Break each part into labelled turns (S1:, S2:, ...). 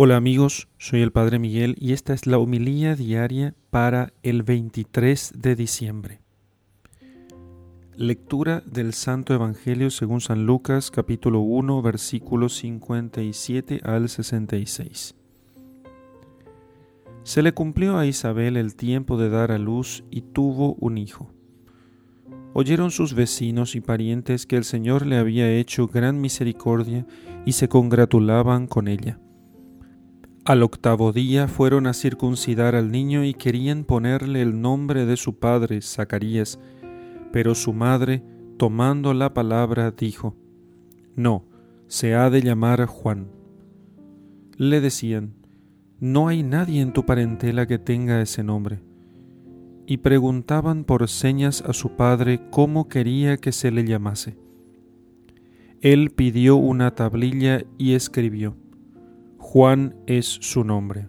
S1: Hola amigos, soy el Padre Miguel y esta es la humilía diaria para el 23 de diciembre. Lectura del Santo Evangelio según San Lucas capítulo 1 versículos 57 al 66. Se le cumplió a Isabel el tiempo de dar a luz y tuvo un hijo. Oyeron sus vecinos y parientes que el Señor le había hecho gran misericordia y se congratulaban con ella. Al octavo día fueron a circuncidar al niño y querían ponerle el nombre de su padre, Zacarías, pero su madre, tomando la palabra, dijo, No, se ha de llamar Juan. Le decían, No hay nadie en tu parentela que tenga ese nombre. Y preguntaban por señas a su padre cómo quería que se le llamase. Él pidió una tablilla y escribió, Juan es su nombre.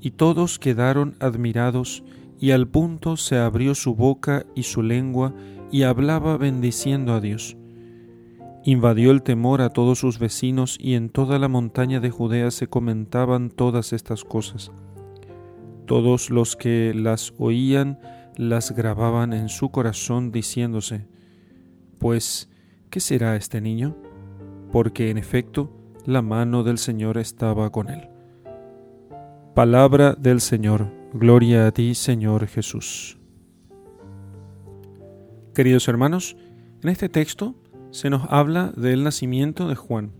S1: Y todos quedaron admirados, y al punto se abrió su boca y su lengua, y hablaba bendiciendo a Dios. Invadió el temor a todos sus vecinos, y en toda la montaña de Judea se comentaban todas estas cosas. Todos los que las oían las grababan en su corazón, diciéndose, Pues, ¿qué será este niño? Porque en efecto, la mano del Señor estaba con él. Palabra del Señor, gloria a ti Señor Jesús. Queridos hermanos, en este texto se nos habla del nacimiento de Juan,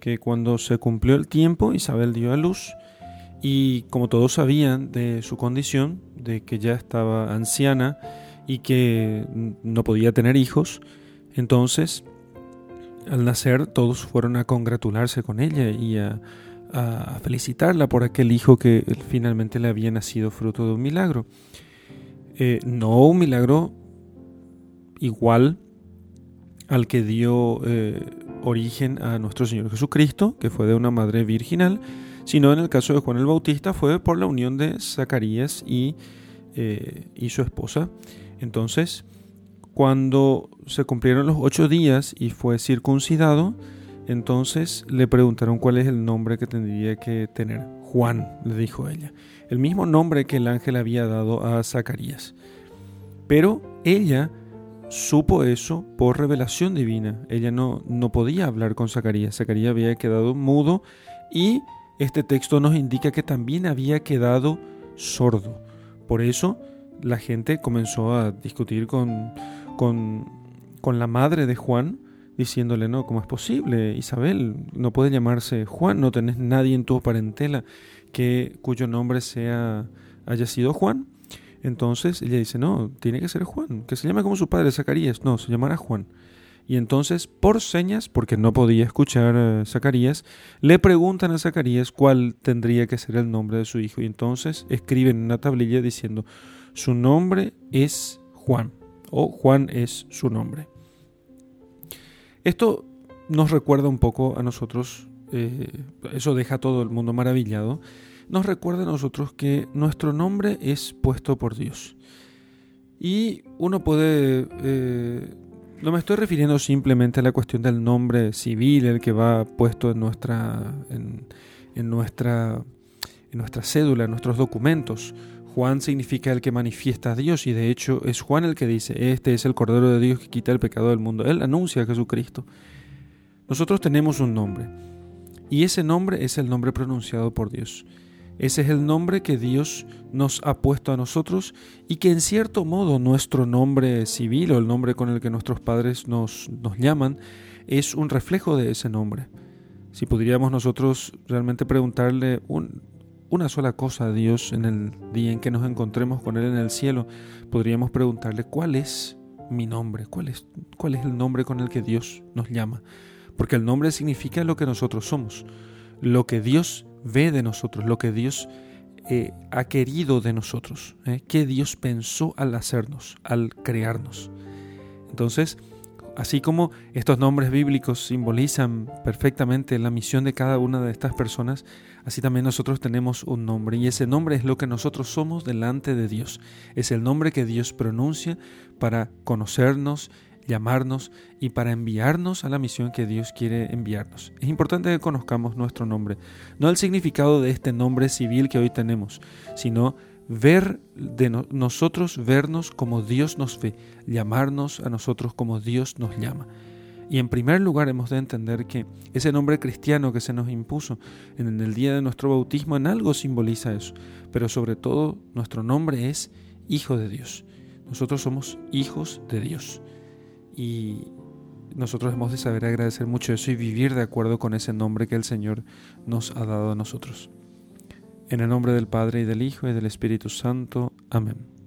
S1: que cuando se cumplió el tiempo Isabel dio a luz y como todos sabían de su condición, de que ya estaba anciana y que no podía tener hijos, entonces al nacer todos fueron a congratularse con ella y a, felicitarla por aquel hijo que finalmente le había nacido fruto de un milagro. Eh, no un milagro igual al que dio eh, origen a nuestro Señor Jesucristo, que fue de una madre virginal, sino en el caso de Juan el Bautista fue por la unión de Zacarías y, eh, y su esposa. Entonces, cuando se cumplieron los ocho días y fue circuncidado, entonces le preguntaron cuál es el nombre que tendría que tener. Juan, le dijo ella, el mismo nombre que el ángel había dado a Zacarías. Pero ella supo eso por revelación divina. Ella no, no podía hablar con Zacarías. Zacarías había quedado mudo y este texto nos indica que también había quedado sordo. Por eso la gente comenzó a discutir con, con, con la madre de Juan, diciéndole, no, ¿cómo es posible? Isabel, no puede llamarse Juan, no tenés nadie en tu parentela que, cuyo nombre sea, haya sido Juan. Entonces ella dice, no, tiene que ser Juan, que se llame como su padre Zacarías, no, se llamará Juan. Y entonces, por señas, porque no podía escuchar a Zacarías, le preguntan a Zacarías cuál tendría que ser el nombre de su hijo. Y entonces escriben en una tablilla diciendo, su nombre es Juan o Juan es su nombre. Esto nos recuerda un poco a nosotros, eh, eso deja a todo el mundo maravillado, nos recuerda a nosotros que nuestro nombre es puesto por Dios. Y uno puede, eh, no me estoy refiriendo simplemente a la cuestión del nombre civil, el que va puesto en nuestra, en, en nuestra, en nuestra cédula, en nuestros documentos, Juan significa el que manifiesta a Dios y de hecho es Juan el que dice, este es el Cordero de Dios que quita el pecado del mundo. Él anuncia a Jesucristo. Nosotros tenemos un nombre y ese nombre es el nombre pronunciado por Dios. Ese es el nombre que Dios nos ha puesto a nosotros y que en cierto modo nuestro nombre civil o el nombre con el que nuestros padres nos, nos llaman es un reflejo de ese nombre. Si pudiéramos nosotros realmente preguntarle un, una sola cosa a Dios en el día en que nos encontremos con Él en el cielo, podríamos preguntarle cuál es mi nombre, cuál es, cuál es el nombre con el que Dios nos llama. Porque el nombre significa lo que nosotros somos, lo que Dios ve de nosotros, lo que Dios eh, ha querido de nosotros, ¿eh? que Dios pensó al hacernos, al crearnos. Entonces, Así como estos nombres bíblicos simbolizan perfectamente la misión de cada una de estas personas, así también nosotros tenemos un nombre y ese nombre es lo que nosotros somos delante de Dios. Es el nombre que Dios pronuncia para conocernos llamarnos y para enviarnos a la misión que Dios quiere enviarnos. Es importante que conozcamos nuestro nombre, no el significado de este nombre civil que hoy tenemos, sino ver de nosotros, vernos como Dios nos ve, llamarnos a nosotros como Dios nos llama. Y en primer lugar hemos de entender que ese nombre cristiano que se nos impuso en el día de nuestro bautismo en algo simboliza eso, pero sobre todo nuestro nombre es Hijo de Dios. Nosotros somos hijos de Dios. Y nosotros hemos de saber agradecer mucho eso y vivir de acuerdo con ese nombre que el Señor nos ha dado a nosotros. En el nombre del Padre y del Hijo y del Espíritu Santo. Amén.